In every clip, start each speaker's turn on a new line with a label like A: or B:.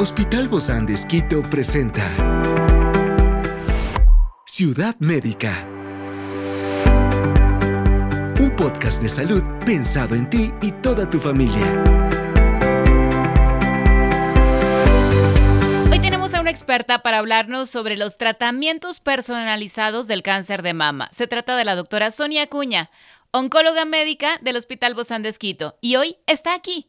A: Hospital Bozán de Esquito presenta Ciudad Médica. Un podcast de salud pensado en ti y toda tu familia.
B: Hoy tenemos a una experta para hablarnos sobre los tratamientos personalizados del cáncer de mama. Se trata de la doctora Sonia Cuña, oncóloga médica del Hospital Bozán de Esquito, y hoy está aquí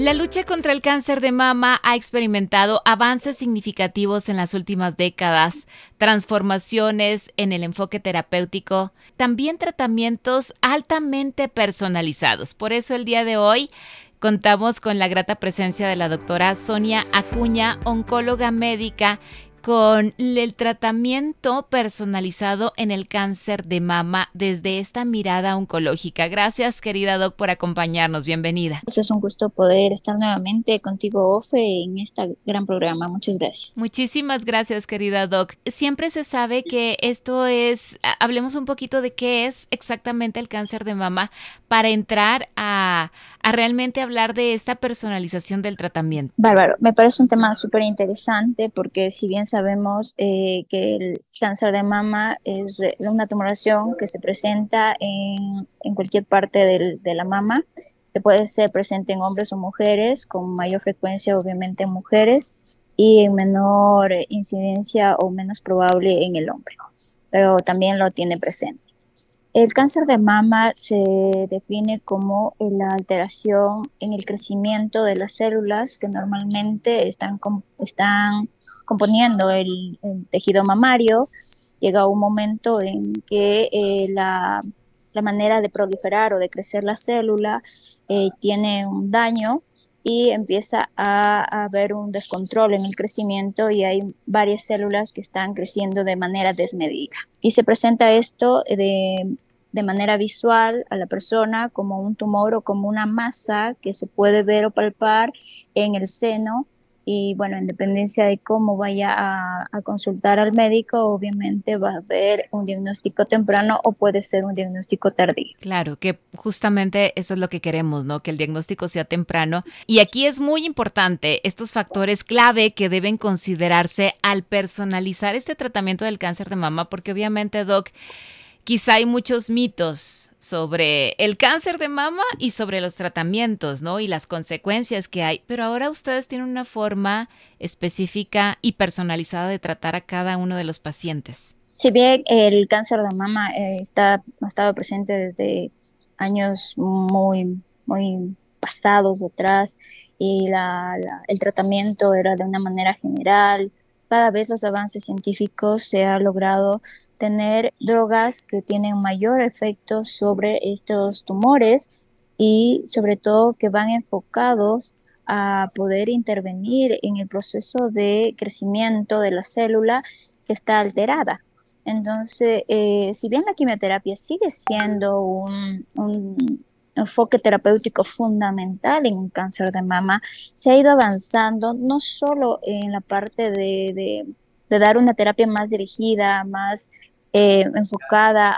B: La lucha contra el cáncer de mama ha experimentado avances significativos en las últimas décadas, transformaciones en el enfoque terapéutico, también tratamientos altamente personalizados. Por eso el día de hoy contamos con la grata presencia de la doctora Sonia Acuña, oncóloga médica con el tratamiento personalizado en el cáncer de mama desde esta mirada oncológica. Gracias, querida Doc, por acompañarnos. Bienvenida.
C: Pues es un gusto poder estar nuevamente contigo, Ofe, en este gran programa. Muchas gracias.
B: Muchísimas gracias, querida Doc. Siempre se sabe que esto es, hablemos un poquito de qué es exactamente el cáncer de mama para entrar a, a realmente hablar de esta personalización del tratamiento.
C: Bárbaro, me parece un tema súper interesante porque si bien sabemos eh, que el cáncer de mama es eh, una tumoración que se presenta en, en cualquier parte del, de la mama, que puede ser presente en hombres o mujeres, con mayor frecuencia obviamente en mujeres y en menor incidencia o menos probable en el hombre, pero también lo tiene presente. El cáncer de mama se define como la alteración en el crecimiento de las células que normalmente están, componiendo el, tejido mamario. Llega un momento en que eh, la, la, manera de proliferar o de crecer la célula eh, tiene un daño y empieza a, haber un descontrol en el crecimiento y hay varias células que están creciendo de manera desmedida. Y se presenta esto de, de manera visual a la persona como un tumor o como una masa que se puede ver o palpar en el seno y bueno, en dependencia de cómo vaya a, consultar al médico, obviamente va a haber un diagnóstico temprano o puede ser un diagnóstico tardío.
B: Claro, que justamente eso es lo que queremos, ¿no? Que el diagnóstico sea temprano. Y aquí es muy importante estos factores clave que deben considerarse al personalizar este tratamiento del cáncer de mama, porque obviamente, Doc, quizá hay muchos mitos sobre el cáncer de mama y sobre los tratamientos, ¿no? Y las consecuencias que hay. Pero ahora ustedes tienen una forma específica y personalizada de tratar a cada uno de los pacientes.
C: Si bien el cáncer de mama eh, está, ha estado presente desde años muy, muy pasados atrás y el tratamiento era de una manera general, cada vez los avances científicos se ha logrado tener drogas que tienen mayor efecto sobre estos tumores y sobre todo que van enfocados a poder intervenir en el proceso de crecimiento de la célula que está alterada. Entonces, eh, si bien la quimioterapia sigue siendo un, enfoque terapéutico fundamental en un cáncer de mama, se ha ido avanzando no solo en la parte de, de, dar una terapia más dirigida, más eh, enfocada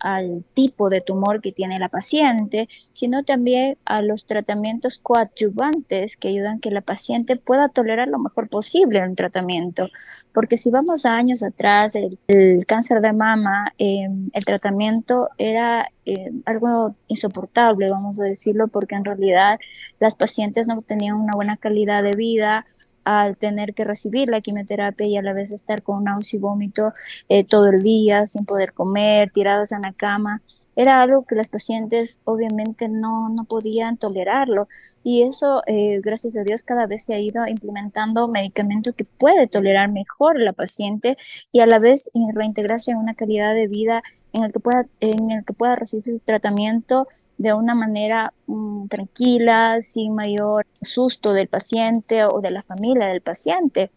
C: al tipo de tumor que tiene la paciente, sino también a los tratamientos coadyuvantes que ayudan que la paciente pueda tolerar lo mejor posible el tratamiento. Porque si vamos a años atrás, el, cáncer de mama, eh, el tratamiento era eh, algo insoportable, vamos a decirlo, porque en realidad las pacientes no tenían una buena calidad de vida al tener que recibir la quimioterapia y a la vez estar con náusea y vómito eh, todo el día, sin poder comer, tirados en la cama. Era algo que las pacientes obviamente no, no podían tolerarlo y eso, eh, gracias a Dios, cada vez se ha ido implementando medicamento que puede tolerar mejor la paciente y a la vez reintegrarse en una calidad de vida en el que pueda, en el que pueda recibir el tratamiento de una manera mm, tranquila, sin mayor susto del paciente o de la familia del paciente.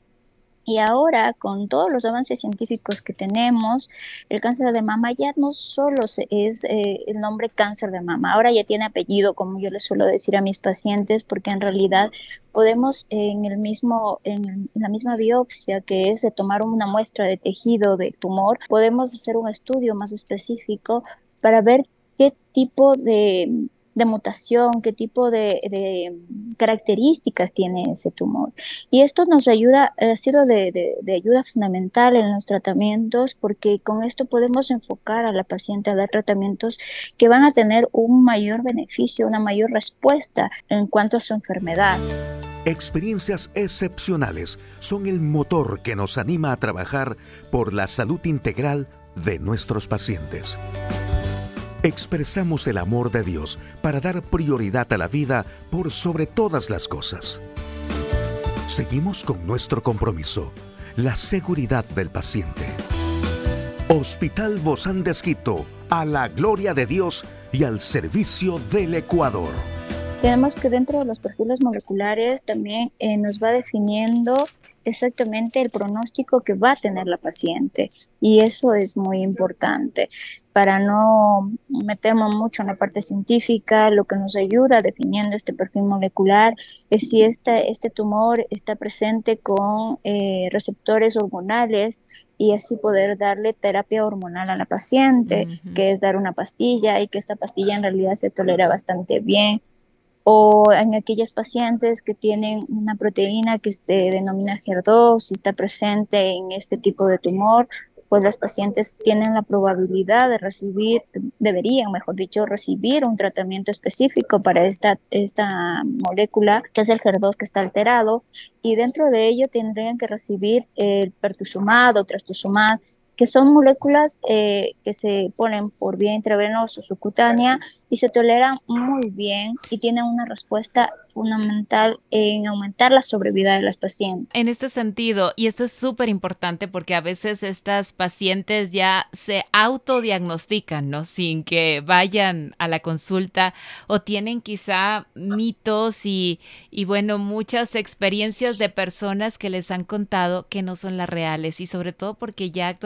C: Y ahora, con todos los avances científicos que tenemos, el cáncer de mama ya no solo es eh, el nombre cáncer de mama, ahora ya tiene apellido, como yo les suelo decir a mis pacientes, porque en realidad podemos en, el mismo, en, la misma biopsia, que es de tomar una muestra de tejido del tumor, podemos hacer un estudio más específico para ver qué tipo de de mutación, qué tipo de, características tiene ese tumor. Y esto nos ayuda, ha sido de, ayuda fundamental en los tratamientos porque con esto podemos enfocar a la paciente a dar tratamientos que van a tener un mayor beneficio, una mayor respuesta en cuanto a su enfermedad.
A: Experiencias excepcionales son el motor que nos anima a trabajar por la salud integral de nuestros pacientes expresamos el amor de Dios para dar prioridad a la vida por sobre todas las cosas. Seguimos con nuestro compromiso, la seguridad del paciente. Hospital Bozán de Esquito, a la gloria de Dios y al servicio del Ecuador.
C: Tenemos que dentro de los perfiles moleculares también eh, nos va definiendo exactamente el pronóstico que va a tener la paciente y eso es muy importante. Para no meternos mucho en la parte científica, lo que nos ayuda definiendo este perfil molecular es si este, este tumor está presente con eh, receptores hormonales y así poder darle terapia hormonal a la paciente, que es dar una pastilla y que esa pastilla en realidad se tolera bastante bien o en aquellas pacientes que tienen una proteína que se denomina HER2, si está presente en este tipo de tumor, pues las pacientes tienen la probabilidad de recibir, deberían, mejor dicho, recibir un tratamiento específico para esta, esta molécula, que es el HER2 que está alterado, y dentro de ello tendrían que recibir el pertuzumab o trastuzumab, que son moléculas eh, que se ponen por vía intravenosa o subcutánea y se toleran muy bien y tienen una respuesta fundamental en aumentar la sobrevida de las pacientes.
B: En este sentido, y esto es súper importante porque a veces estas pacientes ya se autodiagnostican, ¿no? Sin que vayan a la consulta o tienen quizá mitos y, y bueno, muchas experiencias de personas que les han contado que no son las reales y sobre todo porque ya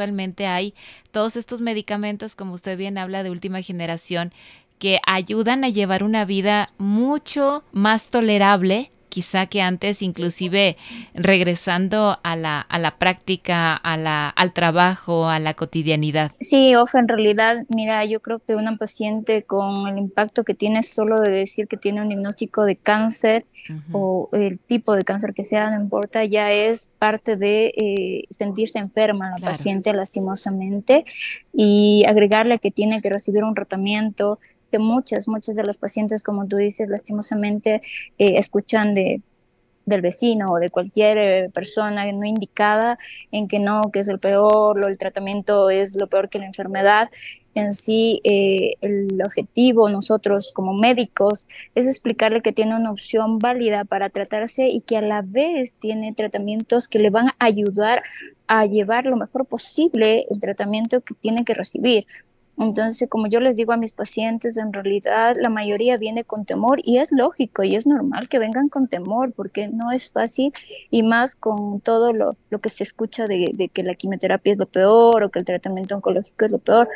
B: hay todos estos medicamentos, como usted bien habla, de última generación que ayudan a llevar una vida mucho más tolerable quizá que antes, inclusive regresando a la, a la práctica, a la, al trabajo, a la cotidianidad.
C: Sí, Ofa, en realidad, mira, yo creo que una paciente con el impacto que tiene solo de decir que tiene un diagnóstico de cáncer o el tipo de cáncer que sea, no importa, ya es parte de eh, sentirse enferma la paciente lastimosamente y agregarle que tiene que recibir un tratamiento que muchas, muchas de las pacientes, como tú dices, lastimosamente eh, escuchan de del vecino o de cualquier eh, persona no indicada en que no, que es el peor, el tratamiento es lo peor que la enfermedad. En sí, eh, el objetivo nosotros como médicos es explicarle que tiene una opción válida para tratarse y que a la vez tiene tratamientos que le van a ayudar a llevar lo mejor posible el tratamiento que tiene que recibir. Entonces, como yo les digo a mis pacientes, en realidad la mayoría viene con temor y es lógico y es normal que vengan con temor porque no es fácil y más con todo lo, lo que se escucha de, de que la quimioterapia es lo peor o que el tratamiento oncológico es lo peor.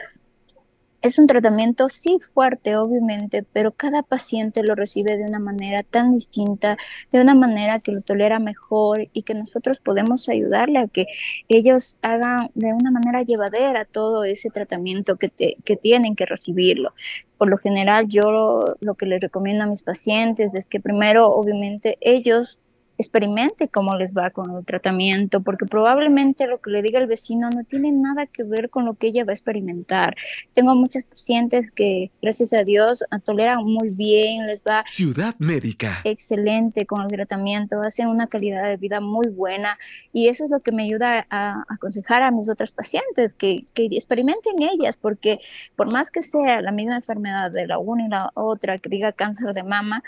C: Es un tratamiento sí fuerte, obviamente, pero cada paciente lo recibe de una manera tan distinta, de una manera que lo tolera mejor y que nosotros podemos ayudarle a que ellos hagan de una manera llevadera todo ese tratamiento que, que tienen que recibirlo. Por lo general, yo lo que les recomiendo a mis pacientes es que primero, obviamente, ellos experimente cómo les va con el tratamiento, porque probablemente lo que le diga el vecino no tiene nada que ver con lo que ella va a experimentar. Tengo muchas pacientes que, gracias a Dios, toleran muy bien, les va...
A: Ciudad Médica.
C: Excelente con el tratamiento, hacen una calidad de vida muy buena y eso es lo que me ayuda a, aconsejar a mis otras pacientes, que, que experimenten ellas, porque por más que sea la misma enfermedad de la una y la otra, que diga cáncer de mama,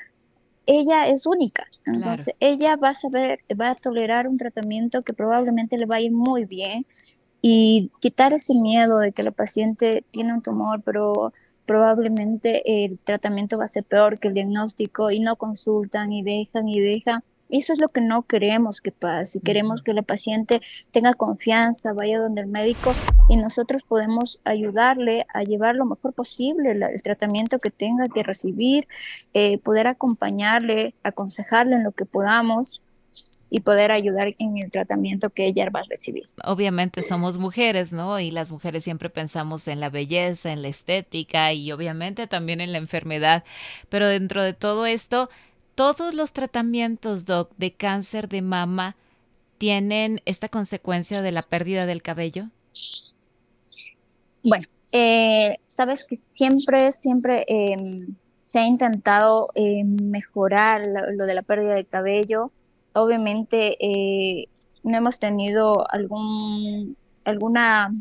C: ella es única. Entonces, ella va a saber, va a tolerar un tratamiento que probablemente le va a ir muy bien y quitar ese miedo de que la paciente tiene un tumor, pero probablemente el tratamiento va a ser peor que el diagnóstico y no consultan y dejan y dejan. Y eso es lo que no queremos que pase. Queremos que la paciente tenga confianza, vaya donde el médico y nosotros podemos ayudarle a llevar lo mejor posible el tratamiento que tenga que recibir, eh, poder acompañarle, aconsejarle en lo que podamos y poder ayudar en el tratamiento que ella va a recibir.
B: Obviamente somos mujeres, ¿no? Y las mujeres siempre pensamos en la belleza, en la estética y obviamente también en la enfermedad. Pero dentro de todo esto, todos los tratamientos, Doc, de cáncer de mama tienen esta consecuencia de la pérdida del cabello?
C: Bueno, eh, sabes que siempre, siempre em, se ha intentado em, mejorar lo, de la pérdida del cabello. Obviamente eh, no hemos tenido algún, alguna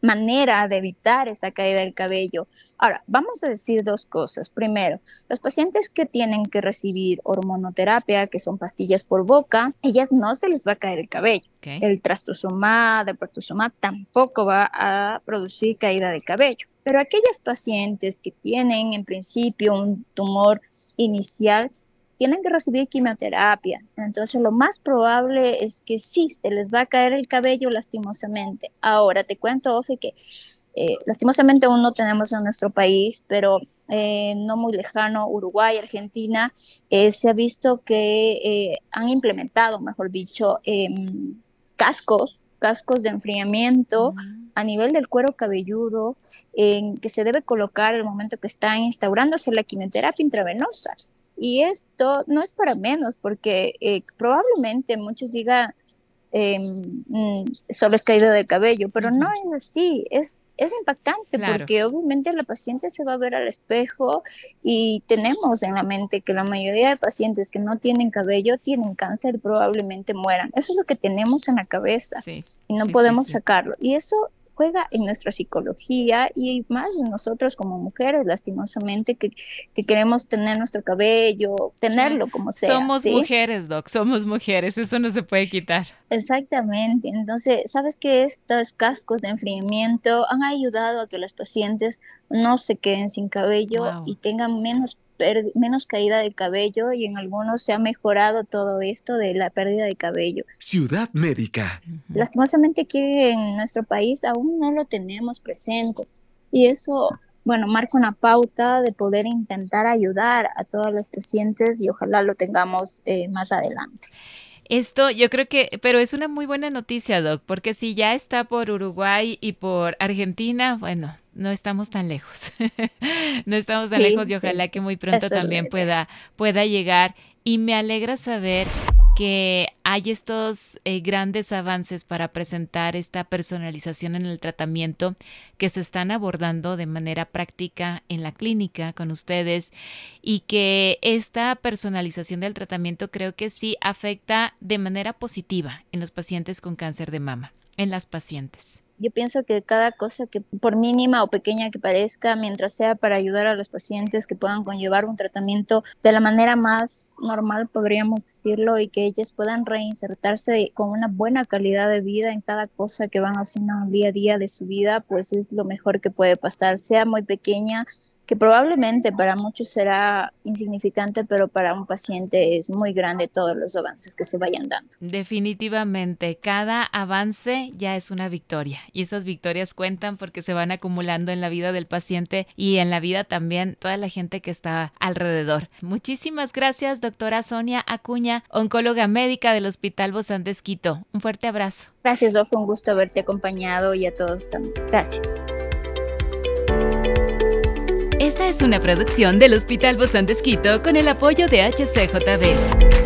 C: manera de evitar esa caída del cabello. Ahora, vamos a decir dos cosas. Primero, los pacientes que tienen que recibir hormonoterapia, que son pastillas por boca, ellas no se les va a caer el cabello. El trastuzumab, el pertuzumab tampoco va a producir caída del cabello. Pero aquellas pacientes que tienen en principio un tumor inicial, tienen que recibir quimioterapia. Entonces lo más probable es que sí, se les va a caer el cabello lastimosamente. Ahora te cuento, Ofe, que eh, lastimosamente aún no tenemos en nuestro país, pero eh, no muy lejano, Uruguay, Argentina, eh, se ha visto que han implementado, mejor dicho, em, cascos cascos de enfriamiento a nivel del cuero cabelludo en que se debe colocar el momento que está instaurándose la quimioterapia intravenosa. Y esto no es para menos, porque eh, probablemente muchos digan, em, mm, solo es caída del cabello, pero no es así, es, es impactante porque obviamente la paciente se va a ver al espejo y tenemos en la mente que la mayoría de pacientes que no tienen cabello tienen cáncer y probablemente mueran. Eso es lo que tenemos en la cabeza y no podemos sacarlo. Y eso juega en nuestra psicología y más en nosotros como mujeres, lastimosamente, que, queremos tener nuestro cabello, tenerlo como sea.
B: Somos mujeres, Doc, somos mujeres, eso no se puede quitar.
C: Exactamente, entonces, ¿sabes que estos cascos de enfriamiento han ayudado a que los pacientes no se queden sin cabello y tengan menos menos caída de cabello y en algunos se ha mejorado todo esto de la pérdida de cabello.
A: Ciudad médica.
C: Lastimosamente aquí en nuestro país aún no lo tenemos presente y eso, bueno, marca una pauta de poder intentar ayudar a todos los pacientes y ojalá lo tengamos eh, más adelante.
B: Esto yo creo que, pero es una muy buena noticia, Doc, porque si ya está por Uruguay y por Argentina, bueno, no estamos tan lejos. no estamos tan lejos y ojalá que muy pronto también pueda, pueda llegar. Y me alegra saber que hay estos eh, grandes avances para presentar esta personalización en el tratamiento que se están abordando de manera práctica en la clínica con ustedes y que esta personalización del tratamiento creo que sí afecta de manera positiva en los pacientes con cáncer de mama, en las pacientes.
C: Yo pienso que cada cosa que por mínima o pequeña que parezca, mientras sea para ayudar a los pacientes que puedan conllevar un tratamiento de la manera más normal, podríamos decirlo, y que ellas puedan reinsertarse con una buena calidad de vida en cada cosa que van haciendo día a día de su vida, pues es lo mejor que puede pasar, sea muy pequeña, que probablemente para muchos será insignificante, pero para un paciente es muy grande todos los avances que se vayan dando.
B: Definitivamente, cada avance ya es una victoria y esas victorias cuentan porque se van acumulando en la vida del paciente y en la vida también toda la gente que está alrededor. Muchísimas gracias, doctora Sonia Acuña, oncóloga médica del Hospital Bozán de Esquito. Un fuerte abrazo.
C: Gracias, fue un gusto haberte acompañado y a todos también. Gracias.
B: Esta es una producción del Hospital Bozán de Esquito con el apoyo de HCJB.